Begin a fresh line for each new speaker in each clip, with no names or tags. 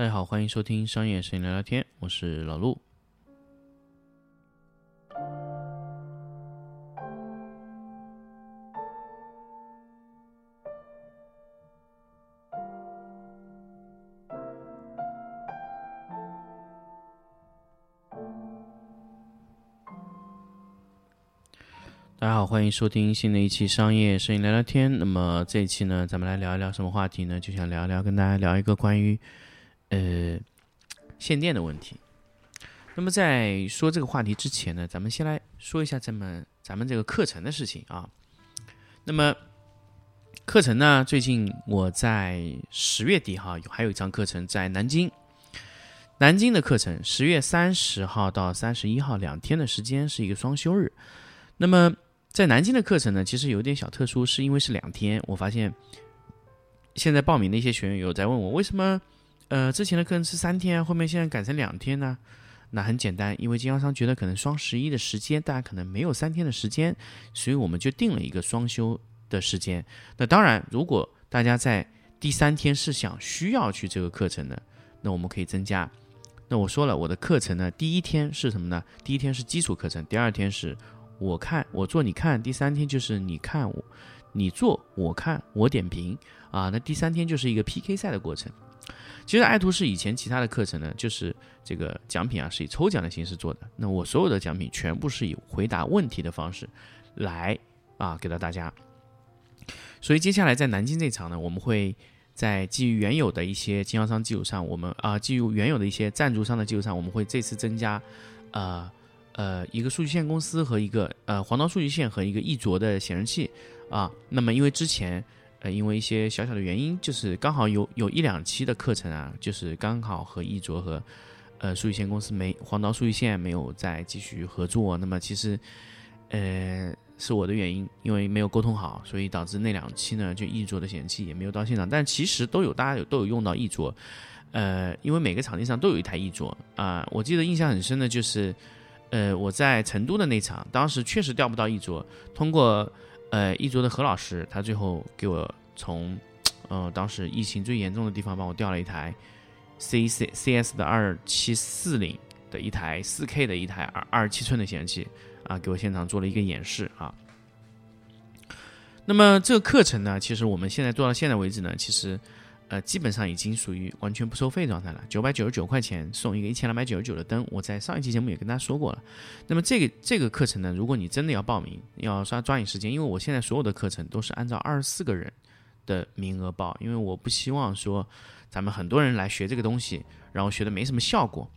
大家好，欢迎收听商业摄影聊聊天，我是老陆。大家好，欢迎收听新的一期商业摄影聊聊天。那么这一期呢，咱们来聊一聊什么话题呢？就想聊一聊，跟大家聊一个关于呃限电的问题。那么在说这个话题之前呢，咱们先来说一下咱们咱们这个课程的事情啊。那么课程呢，最近我在十月底哈，有还有一场课程在南京，南京的课程十月三十号到三十一号两天的时间是一个双休日。那么在南京的课程呢，其实有点小特殊，是因为是两天。我发现现在报名的一些学员有在问我，为什么呃之前的课程是三天，后面现在改成两天呢？那很简单，因为经销商觉得可能双十一的时间大家可能没有三天的时间，所以我们就定了一个双休的时间。那当然，如果大家在第三天是想需要去这个课程的，那我们可以增加。那我说了，我的课程呢，第一天是什么呢？第一天是基础课程，第二天是。我看我做你看，第三天就是你看我，你做我看我点评啊，那第三天就是一个 PK 赛的过程。其实爱图仕以前其他的课程呢，就是这个奖品啊是以抽奖的形式做的，那我所有的奖品全部是以回答问题的方式来啊给到大家。所以接下来在南京这场呢，我们会在基于原有的一些经销商基础上，我们啊基于原有的一些赞助商的基础上，我们会这次增加呃。呃，一个数据线公司和一个呃黄刀数据线和一个易卓的显示器啊。那么因为之前呃因为一些小小的原因，就是刚好有有一两期的课程啊，就是刚好和易卓和呃数据线公司没黄刀数据线没有再继续合作。那么其实呃是我的原因，因为没有沟通好，所以导致那两期呢就易卓的显示器也没有到现场。但其实都有大家有都有用到易卓，呃，因为每个场地上都有一台易卓啊。我记得印象很深的就是。呃，我在成都的那场，当时确实调不到一桌，通过呃一卓的何老师，他最后给我从，呃当时疫情最严重的地方帮我调了一台 C C C S 的二七四零的一台四 K 的一台二二十七寸的显示器啊，给我现场做了一个演示啊。那么这个课程呢，其实我们现在做到现在为止呢，其实。呃，基本上已经属于完全不收费状态了，九百九十九块钱送一个一千两百九十九的灯。我在上一期节目也跟大家说过了。那么这个这个课程呢，如果你真的要报名，要抓抓紧时间，因为我现在所有的课程都是按照二十四个人的名额报，因为我不希望说咱们很多人来学这个东西，然后学的没什么效果。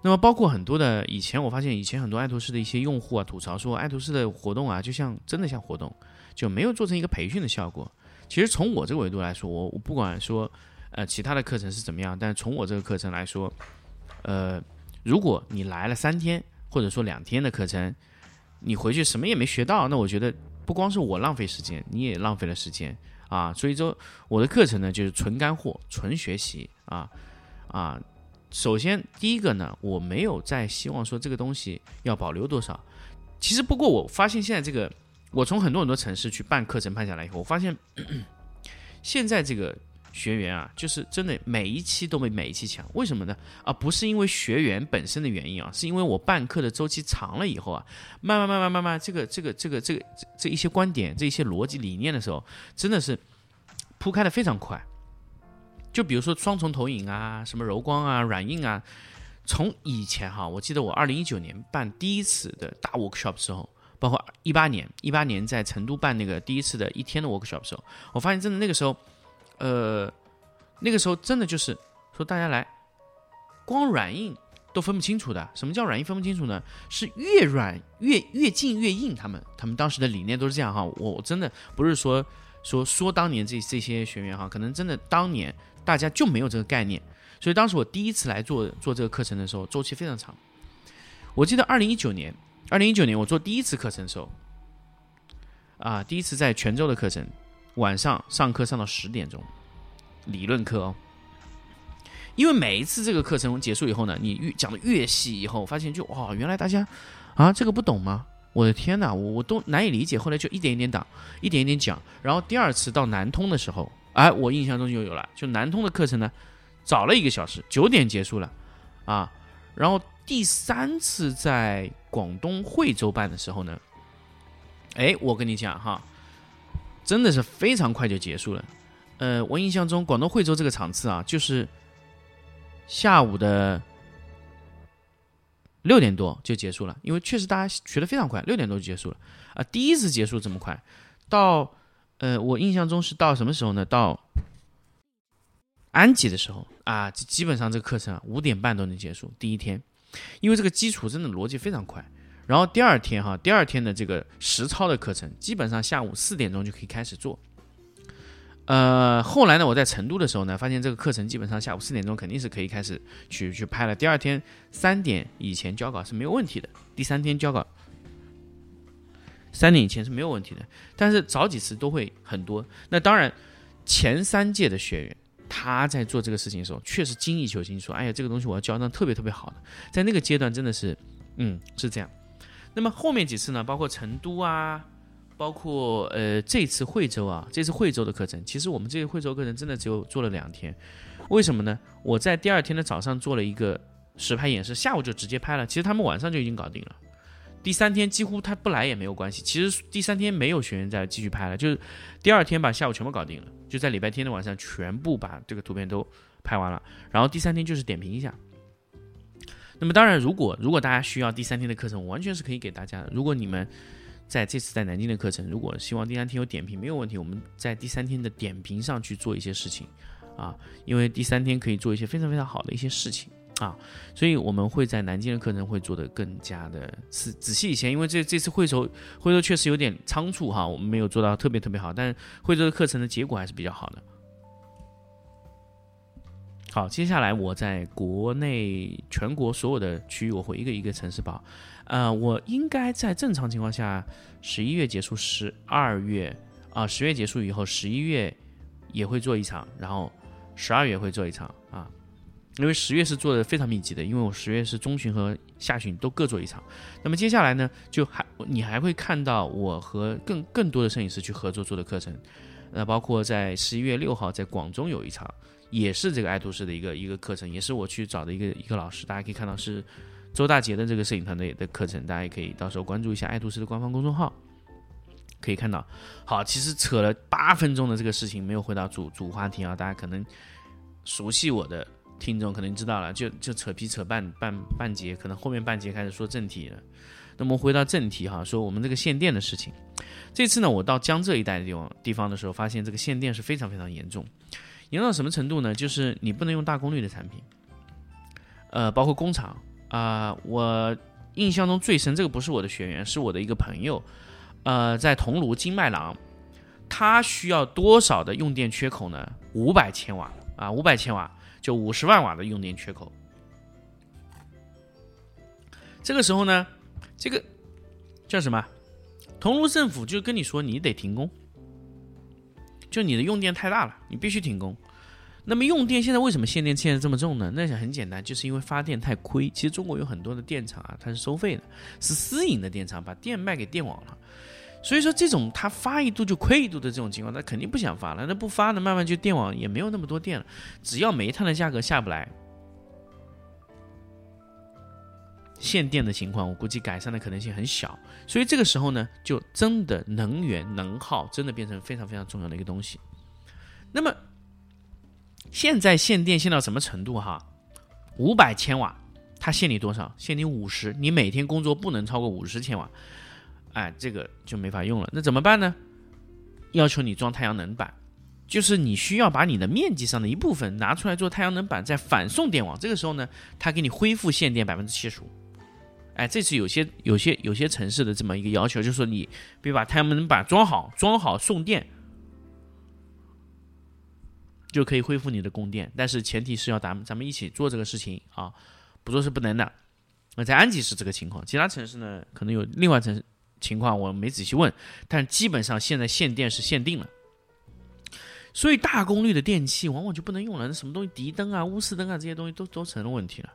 那么包括很多的以前，我发现以前很多爱图仕的一些用户啊吐槽说，爱图仕的活动啊，就像真的像活动，就没有做成一个培训的效果。其实从我这个维度来说，我我不管说，呃，其他的课程是怎么样，但从我这个课程来说，呃，如果你来了三天或者说两天的课程，你回去什么也没学到，那我觉得不光是我浪费时间，你也浪费了时间啊。所以说，我的课程呢就是纯干货、纯学习啊啊。首先第一个呢，我没有在希望说这个东西要保留多少。其实不过我发现现在这个。我从很多很多城市去办课程办下来以后，我发现现在这个学员啊，就是真的每一期都比每一期强。为什么呢？啊，不是因为学员本身的原因啊，是因为我办课的周期长了以后啊，慢慢慢慢慢慢，这个这个这个这个这一些观点、这一些逻辑理念的时候，真的是铺开的非常快。就比如说双重投影啊，什么柔光啊、软硬啊，从以前哈，我记得我二零一九年办第一次的大 workshop 时候。包括一八年，一八年在成都办那个第一次的一天的 workshop 时候，我发现真的那个时候，呃，那个时候真的就是说大家来，光软硬都分不清楚的。什么叫软硬分不清楚呢？是越软越越近越硬。他们他们当时的理念都是这样哈。我真的不是说说说当年这这些学员哈，可能真的当年大家就没有这个概念。所以当时我第一次来做做这个课程的时候，周期非常长。我记得二零一九年。二零一九年我做第一次课程的时候，啊，第一次在泉州的课程，晚上上课上到十点钟，理论课哦。因为每一次这个课程结束以后呢，你越讲的越细，以后发现就哇，原来大家啊这个不懂吗？我的天哪，我我都难以理解。后来就一点一点打，一点一点讲。然后第二次到南通的时候，哎，我印象中就有了，就南通的课程呢，早了一个小时，九点结束了，啊，然后第三次在广东惠州办的时候呢，哎，我跟你讲哈，真的是非常快就结束了。呃，我印象中广东惠州这个场次啊，就是下午的六点多就结束了，因为确实大家学的非常快，六点多就结束了啊。第一次结束这么快，到呃，我印象中是到什么时候呢？到安吉的时候啊，基本上这个课程啊五点半都能结束。第一天，因为这个基础真的逻辑非常快。然后第二天哈，第二天的这个实操的课程，基本上下午四点钟就可以开始做。呃，后来呢，我在成都的时候呢，发现这个课程基本上下午四点钟肯定是可以开始去去拍了。第二天三点以前交稿是没有问题的，第三天交稿三点以前是没有问题的。但是早几次都会很多。那当然，前三届的学员他在做这个事情的时候，确实精益求精，说：“哎呀，这个东西我要教的特别特别好的。”在那个阶段真的是，嗯，是这样。那么后面几次呢，包括成都啊。包括呃这次惠州啊，这次惠州的课程，其实我们这个惠州课程真的只有做了两天，为什么呢？我在第二天的早上做了一个实拍演示，下午就直接拍了，其实他们晚上就已经搞定了。第三天几乎他不来也没有关系，其实第三天没有学员再继续拍了，就是第二天把下午全部搞定了，就在礼拜天的晚上全部把这个图片都拍完了，然后第三天就是点评一下。那么当然，如果如果大家需要第三天的课程，我完全是可以给大家的。如果你们在这次在南京的课程，如果希望第三天有点评没有问题，我们在第三天的点评上去做一些事情，啊，因为第三天可以做一些非常非常好的一些事情啊，所以我们会在南京的课程会做的更加的仔仔细一些，因为这这次惠州惠州确实有点仓促哈，我们没有做到特别特别好，但惠州的课程的结果还是比较好的。好，接下来我在国内全国所有的区域，我会一个一个城市报。呃，我应该在正常情况下，十一月结束，十二月啊，十月结束以后，十一月也会做一场，然后十二月会做一场啊。因为十月是做的非常密集的，因为我十月是中旬和下旬都各做一场。那么接下来呢，就还你还会看到我和更更多的摄影师去合作做的课程，那包括在十一月六号在广州有一场。也是这个爱图仕的一个一个课程，也是我去找的一个一个老师，大家可以看到是周大杰的这个摄影团队的课程，大家也可以到时候关注一下爱图仕的官方公众号，可以看到。好，其实扯了八分钟的这个事情，没有回到主主话题啊，大家可能熟悉我的听众可能知道了，就就扯皮扯半半半节，可能后面半节开始说正题了。那么回到正题哈，说我们这个限电的事情，这次呢，我到江浙一带的地方地方的时候，发现这个限电是非常非常严重。严到什么程度呢？就是你不能用大功率的产品，呃，包括工厂啊。我印象中最深，这个不是我的学员，是我的一个朋友，呃，在桐庐金麦郎，他需要多少的用电缺口呢？五百千瓦啊，五百千瓦就五十万瓦的用电缺口。这个时候呢，这个叫什么？桐庐政府就跟你说，你得停工。就你的用电太大了，你必须停工。那么用电现在为什么限电限的这么重呢？那很简单，就是因为发电太亏。其实中国有很多的电厂啊，它是收费的，是私营的电厂，把电卖给电网了。所以说这种它发一度就亏一度的这种情况，它肯定不想发了。那不发呢，慢慢就电网也没有那么多电了。只要煤炭的价格下不来。限电的情况，我估计改善的可能性很小，所以这个时候呢，就真的能源能耗真的变成非常非常重要的一个东西。那么现在限电限到什么程度哈？五百千瓦，它限你多少？限你五十，你每天工作不能超过五十千瓦，哎，这个就没法用了。那怎么办呢？要求你装太阳能板，就是你需要把你的面积上的一部分拿出来做太阳能板，再反送电网。这个时候呢，它给你恢复限电百分之七十五。哎，这是有些有些有些城市的这么一个要求，就是说你别把太阳能板装好，装好送电就可以恢复你的供电，但是前提是要咱们咱们一起做这个事情啊，不做是不能的。那在安吉是这个情况，其他城市呢可能有另外城市情况，我没仔细问，但基本上现在限电是限定了，所以大功率的电器往往就不能用了，那什么东西，迪灯啊、钨丝灯啊这些东西都都成了问题了。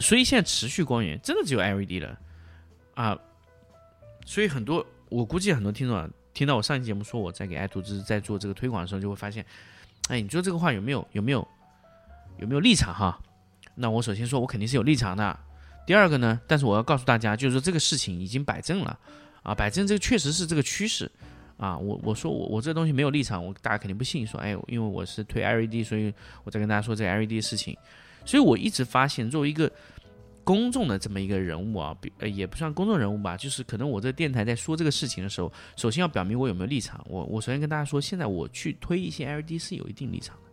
所以现在持续光源真的只有 LED 了啊！所以很多我估计很多听众啊，听到我上期节目说我在给爱图仕在做这个推广的时候，就会发现哎，你说这个话有没有有没有有没有立场哈？那我首先说我肯定是有立场的。第二个呢，但是我要告诉大家，就是说这个事情已经摆正了啊，摆正这个确实是这个趋势啊。我我说我我这东西没有立场，我大家肯定不信，说哎，因为我是推 LED，所以我在跟大家说这 LED 的事情。所以我一直发现，作为一个公众的这么一个人物啊，呃也不算公众人物吧，就是可能我这电台在说这个事情的时候，首先要表明我有没有立场。我我首先跟大家说，现在我去推一些 LED 是有一定立场的，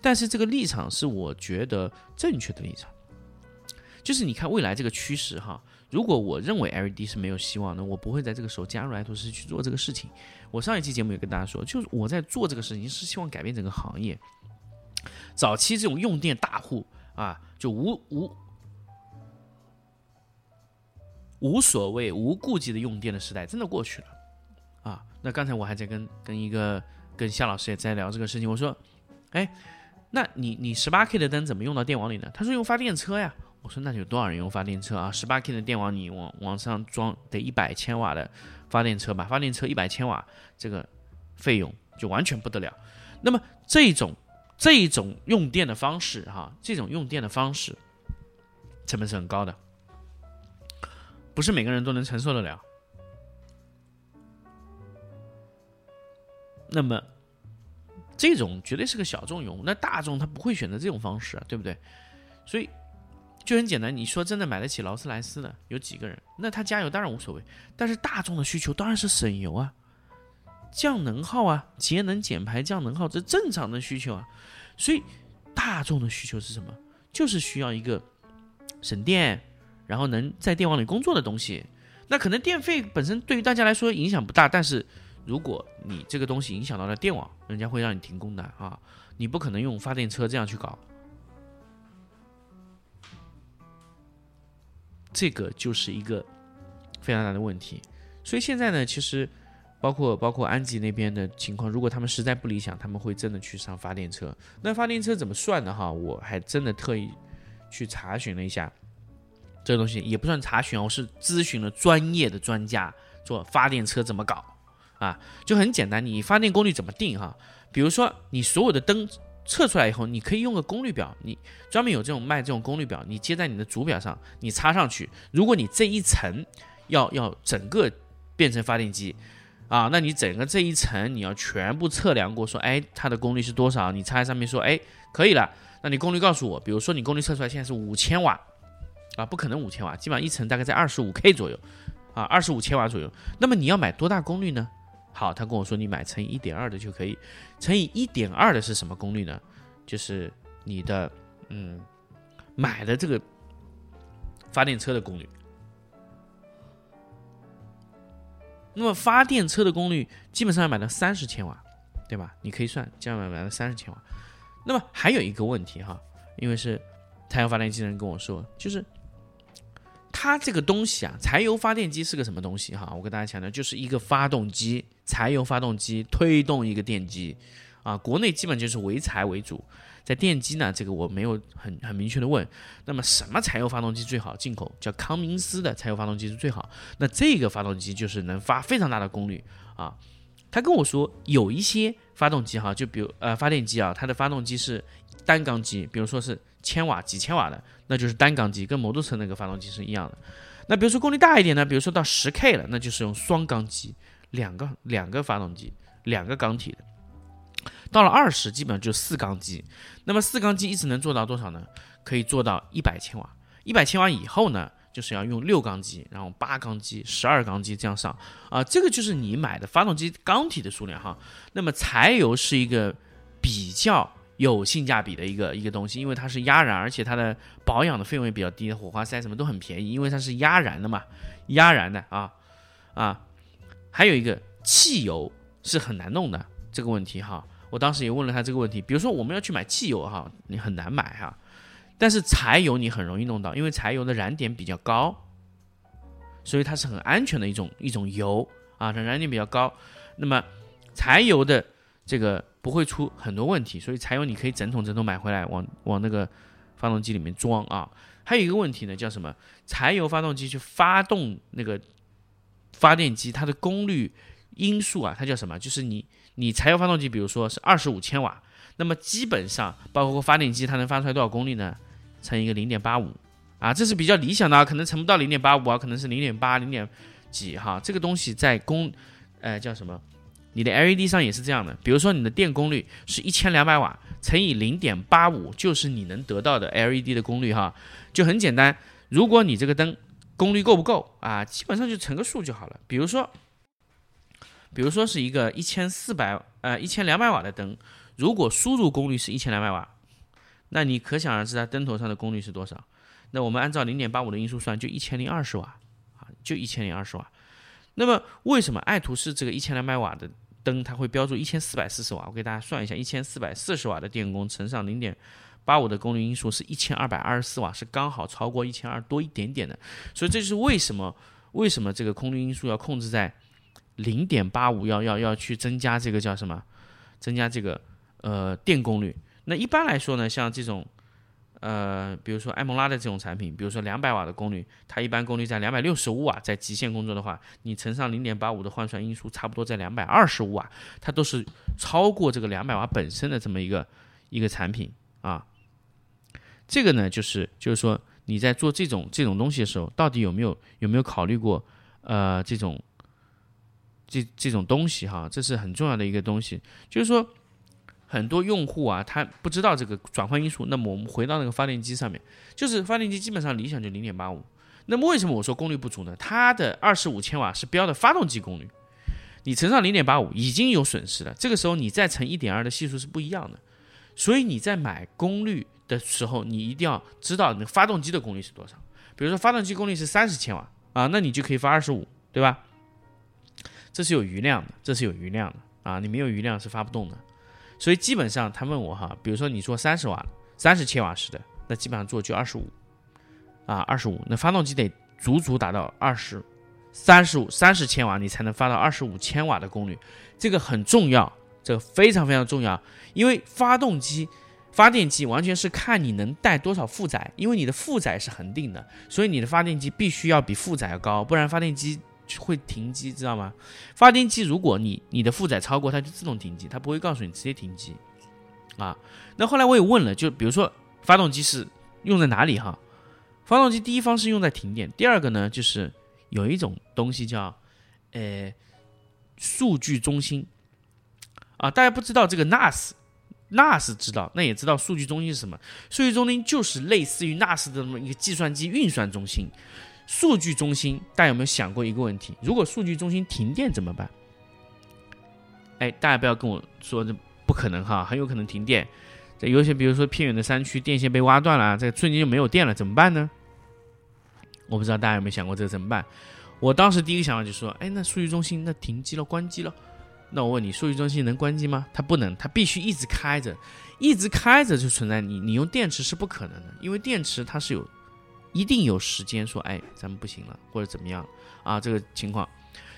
但是这个立场是我觉得正确的立场。就是你看未来这个趋势哈，如果我认为 LED 是没有希望的，我不会在这个时候加入爱图仕去做这个事情。我上一期节目也跟大家说，就是我在做这个事情是希望改变整个行业。早期这种用电大户啊，就无无无所谓、无顾忌的用电的时代真的过去了啊。那刚才我还在跟跟一个跟夏老师也在聊这个事情，我说，哎，那你你十八 K 的灯怎么用到电网里呢？他说用发电车呀。我说那有多少人用发电车啊？十八 k 的电网你往往上装得一百千瓦的发电车吧？发电车一百千瓦，这个费用就完全不得了。那么这种这种用电的方式哈，这种用电的方式成本是很高的，不是每个人都能承受得了。那么这种绝对是个小众用户，那大众他不会选择这种方式，对不对？所以。就很简单，你说真的买得起劳斯莱斯的有几个人？那他加油当然无所谓，但是大众的需求当然是省油啊、降能耗啊、节能减排、降能耗，这正常的需求啊。所以大众的需求是什么？就是需要一个省电，然后能在电网里工作的东西。那可能电费本身对于大家来说影响不大，但是如果你这个东西影响到了电网，人家会让你停工的啊！你不可能用发电车这样去搞。这个就是一个非常大的问题，所以现在呢，其实包括包括安吉那边的情况，如果他们实在不理想，他们会真的去上发电车。那发电车怎么算的哈？我还真的特意去查询了一下，这个东西也不算查询，我是咨询了专业的专家，做发电车怎么搞啊？就很简单，你发电功率怎么定哈？比如说你所有的灯。测出来以后，你可以用个功率表，你专门有这种卖这种功率表，你接在你的主表上，你插上去。如果你这一层要要整个变成发电机啊，那你整个这一层你要全部测量过，说哎它的功率是多少？你插在上面说哎可以了，那你功率告诉我，比如说你功率测出来现在是五千瓦啊，不可能五千瓦，基本上一层大概在二十五 K 左右啊，二十五千瓦左右。那么你要买多大功率呢？好，他跟我说你买乘以一点二的就可以，乘以一点二的是什么功率呢？就是你的嗯买的这个发电车的功率。那么发电车的功率基本上要买到三十千瓦，对吧？你可以算，这样买买到三十千瓦。那么还有一个问题哈，因为是太阳发电机的人跟我说，就是。它这个东西啊，柴油发电机是个什么东西哈？我跟大家强调，就是一个发动机，柴油发动机推动一个电机，啊，国内基本就是潍柴为主，在电机呢，这个我没有很很明确的问。那么什么柴油发动机最好？进口叫康明斯的柴油发动机是最好。那这个发动机就是能发非常大的功率啊。他跟我说有一些发动机哈，就比如呃发电机啊，它的发动机是单缸机，比如说是。千瓦、几千瓦的，那就是单缸机，跟摩托车那个发动机是一样的。那比如说功率大一点呢，比如说到十 K 了，那就是用双缸机，两个两个发动机，两个缸体的。到了二十，基本上就四缸机。那么四缸机一直能做到多少呢？可以做到一百千瓦。一百千瓦以后呢，就是要用六缸机，然后八缸机、十二缸机这样上啊。这个就是你买的发动机缸体的数量哈。那么柴油是一个比较。有性价比的一个一个东西，因为它是压燃，而且它的保养的费用也比较低，火花塞什么都很便宜，因为它是压燃的嘛，压燃的啊啊，还有一个汽油是很难弄的这个问题哈，我当时也问了他这个问题，比如说我们要去买汽油哈，你很难买哈，但是柴油你很容易弄到，因为柴油的燃点比较高，所以它是很安全的一种一种油啊，它燃点比较高，那么柴油的这个。不会出很多问题，所以柴油你可以整桶整桶买回来，往往那个发动机里面装啊。还有一个问题呢，叫什么？柴油发动机去发动那个发电机，它的功率因素啊，它叫什么？就是你你柴油发动机，比如说是二十五千瓦，那么基本上包括发电机，它能发出来多少功率呢？乘一个零点八五啊，这是比较理想的，可能乘不到零点八五啊，可能是零点八、零点几哈。这个东西在功，呃，叫什么？你的 LED 上也是这样的。比如说你的电功率是一千两百瓦，乘以零点八五，就是你能得到的 LED 的功率哈。就很简单，如果你这个灯功率够不够啊？基本上就乘个数就好了。比如说，比如说是一个一千四百呃一千两百瓦的灯，如果输入功率是一千两百瓦，那你可想而知它灯头上的功率是多少？那我们按照零点八五的因数算，就一千零二十瓦啊，就一千零二十瓦。那么为什么爱图仕这个一千两百瓦的？灯它会标注一千四百四十瓦，我给大家算一下，一千四百四十瓦的电功乘上零点八五的功率因素是一千二百二十四瓦，是刚好超过一千二多一点点的。所以这就是为什么为什么这个功率因素要控制在零点八五，要要要去增加这个叫什么？增加这个呃电功率。那一般来说呢，像这种。呃，比如说埃蒙拉的这种产品，比如说两百瓦的功率，它一般功率在两百六十五瓦，在极限工作的话，你乘上零点八五的换算因素，差不多在两百二十五瓦，它都是超过这个两百瓦本身的这么一个一个产品啊。这个呢，就是就是说你在做这种这种东西的时候，到底有没有有没有考虑过呃这种这这种东西哈？这是很重要的一个东西，就是说。很多用户啊，他不知道这个转换因素。那么我们回到那个发电机上面，就是发电机基本上理想就零点八五。那么为什么我说功率不足呢？它的二十五千瓦是标的发动机功率，你乘上零点八五已经有损失了。这个时候你再乘一点二的系数是不一样的。所以你在买功率的时候，你一定要知道你发动机的功率是多少。比如说发动机功率是三十千瓦啊，那你就可以发二十五，对吧？这是有余量的，这是有余量的啊，你没有余量是发不动的。所以基本上他问我哈，比如说你做三十瓦、三十千瓦时的，那基本上做就二十五，啊，二十五。那发动机得足足达到二十三十五、三十千瓦，你才能发到二十五千瓦的功率，这个很重要，这个非常非常重要。因为发动机、发电机完全是看你能带多少负载，因为你的负载是恒定的，所以你的发电机必须要比负载要高，不然发电机。会停机，知道吗？发电机如果你你的负载超过，它就自动停机，它不会告诉你直接停机啊。那后来我也问了，就比如说发动机是用在哪里哈？发动机第一方是用在停电，第二个呢就是有一种东西叫呃数据中心啊。大家不知道这个 NAS，NAS 知道，那也知道数据中心是什么？数据中心就是类似于 NAS 的这么一个计算机运算中心。数据中心，大家有没有想过一个问题？如果数据中心停电怎么办？哎，大家不要跟我说这不可能哈，很有可能停电。在有些比如说偏远的山区，电线被挖断了，这瞬间就没有电了，怎么办呢？我不知道大家有没有想过这个怎么办？我当时第一个想法就说，哎，那数据中心那停机了，关机了。那我问你，数据中心能关机吗？它不能，它必须一直开着，一直开着就存在你你用电池是不可能的，因为电池它是有。一定有时间说，哎，咱们不行了，或者怎么样啊？这个情况，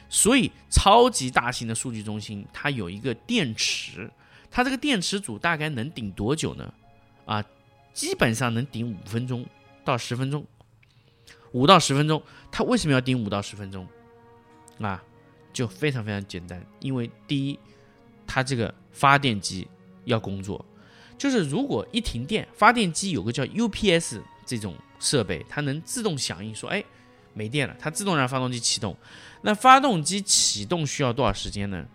所以超级大型的数据中心，它有一个电池，它这个电池组大概能顶多久呢？啊，基本上能顶五分钟到十分钟，五到十分钟。它为什么要顶五到十分钟？啊，就非常非常简单，因为第一，它这个发电机要工作，就是如果一停电，发电机有个叫 UPS 这种。设备它能自动响应说，哎，没电了，它自动让发动机启动。那发动机启动需要多少时间呢？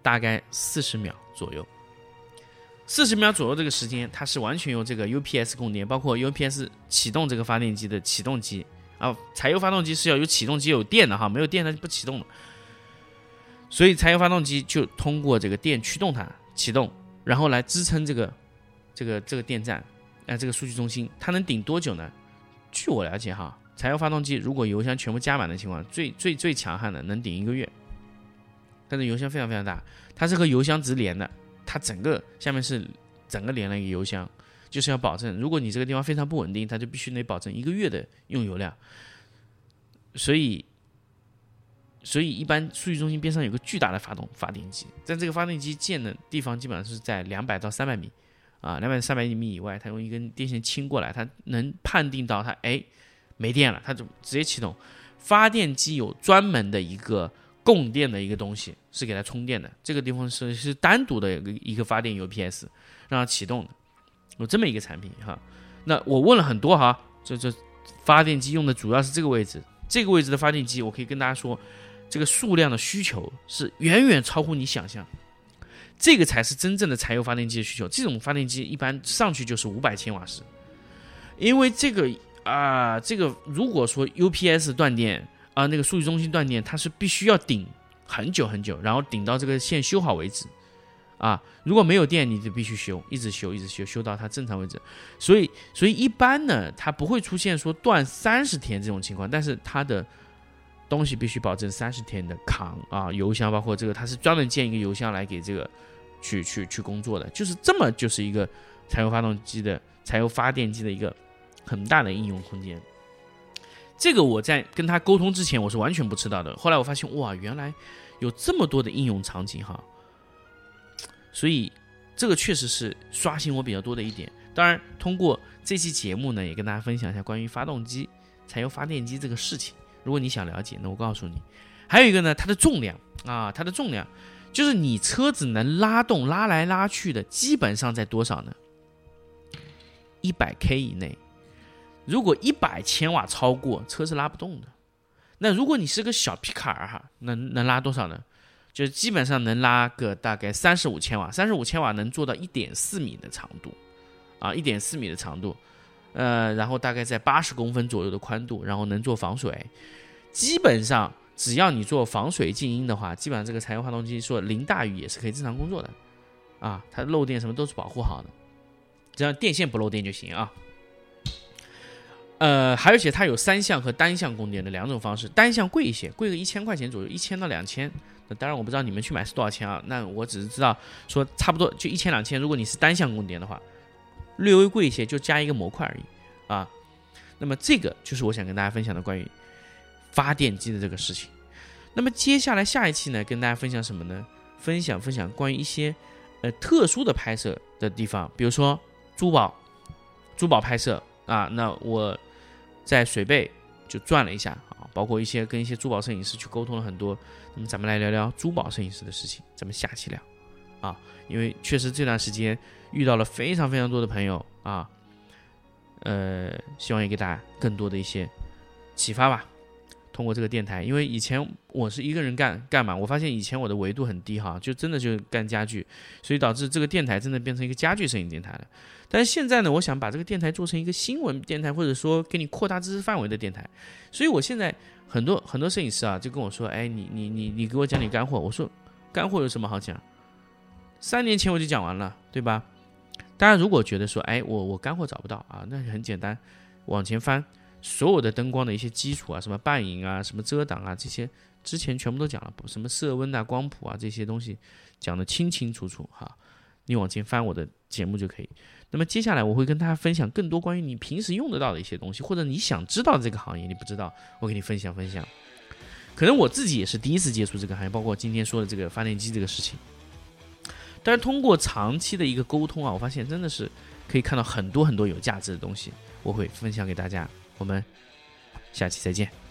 大概四十秒左右。四十秒左右这个时间，它是完全由这个 UPS 供电，包括 UPS 启动这个发电机的启动机啊。柴油发动机是要有启动机有电的哈，没有电它就不启动了。所以柴油发动机就通过这个电驱动它启动，然后来支撑这个这个这个电站。哎，这个数据中心它能顶多久呢？据我了解，哈，柴油发动机如果油箱全部加满的情况，最最最强悍的能顶一个月。但是油箱非常非常大，它是和油箱直连的，它整个下面是整个连了一个油箱，就是要保证，如果你这个地方非常不稳定，它就必须得保证一个月的用油量。所以，所以一般数据中心边上有个巨大的发动发电机，在这个发电机建的地方基本上是在两百到三百米。啊，两百三百米以外，它用一根电线倾过来，它能判定到它哎没电了，它就直接启动。发电机有专门的一个供电的一个东西是给它充电的，这个地方是是单独的一个一个发电 UPS 让它启动的，有这么一个产品哈。那我问了很多哈，这这发电机用的主要是这个位置，这个位置的发电机，我可以跟大家说，这个数量的需求是远远超乎你想象。这个才是真正的柴油发电机的需求。这种发电机一般上去就是五百千瓦时，因为这个啊，这个如果说 UPS 断电啊，那个数据中心断电，它是必须要顶很久很久，然后顶到这个线修好为止啊。如果没有电，你就必须修，一直修，一直修，修到它正常为止。所以，所以一般呢，它不会出现说断三十天这种情况，但是它的东西必须保证三十天的扛啊，油箱包括这个，它是专门建一个油箱来给这个。去去去工作的，就是这么就是一个柴油发动机的柴油发电机的一个很大的应用空间。这个我在跟他沟通之前，我是完全不知道的。后来我发现，哇，原来有这么多的应用场景哈。所以这个确实是刷新我比较多的一点。当然，通过这期节目呢，也跟大家分享一下关于发动机、柴油发电机这个事情。如果你想了解，那我告诉你，还有一个呢，它的重量啊，它的重量。就是你车子能拉动拉来拉去的，基本上在多少呢？一百 k 以内。如果一百千瓦超过，车是拉不动的。那如果你是个小皮卡儿哈，能能拉多少呢？就是基本上能拉个大概三十五千瓦，三十五千瓦能做到一点四米的长度，啊，一点四米的长度，呃，然后大概在八十公分左右的宽度，然后能做防水，基本上。只要你做防水静音的话，基本上这个柴油发动机说淋大雨也是可以正常工作的，啊，它漏电什么都是保护好的，只要电线不漏电就行啊。呃，还而且它有三项和单向供电的两种方式，单向贵一些，贵个一千块钱左右，一千到两千。那当然我不知道你们去买是多少钱啊，那我只是知道说差不多就一千两千。如果你是单向供电的话，略微贵一些，就加一个模块而已啊。那么这个就是我想跟大家分享的关于。发电机的这个事情，那么接下来下一期呢，跟大家分享什么呢？分享分享关于一些呃特殊的拍摄的地方，比如说珠宝，珠宝拍摄啊。那我在水贝就转了一下啊，包括一些跟一些珠宝摄影师去沟通了很多。那么咱们来聊聊珠宝摄影师的事情，咱们下期聊啊。因为确实这段时间遇到了非常非常多的朋友啊，呃，希望也给大家更多的一些启发吧。通过这个电台，因为以前我是一个人干干嘛，我发现以前我的维度很低哈，就真的就干家具，所以导致这个电台真的变成一个家具摄影电台了。但是现在呢，我想把这个电台做成一个新闻电台，或者说给你扩大知识范围的电台。所以我现在很多很多摄影师啊，就跟我说，哎，你你你你给我讲点干货。我说干货有什么好讲？三年前我就讲完了，对吧？大家如果觉得说，哎，我我干货找不到啊，那很简单，往前翻。所有的灯光的一些基础啊，什么半影啊，什么遮挡啊，这些之前全部都讲了，什么色温啊、光谱啊这些东西讲的清清楚楚哈。你往前翻我的节目就可以。那么接下来我会跟大家分享更多关于你平时用得到的一些东西，或者你想知道这个行业你不知道，我给你分享分享。可能我自己也是第一次接触这个行业，包括今天说的这个发电机这个事情。但是通过长期的一个沟通啊，我发现真的是可以看到很多很多有价值的东西，我会分享给大家。我们下期再见。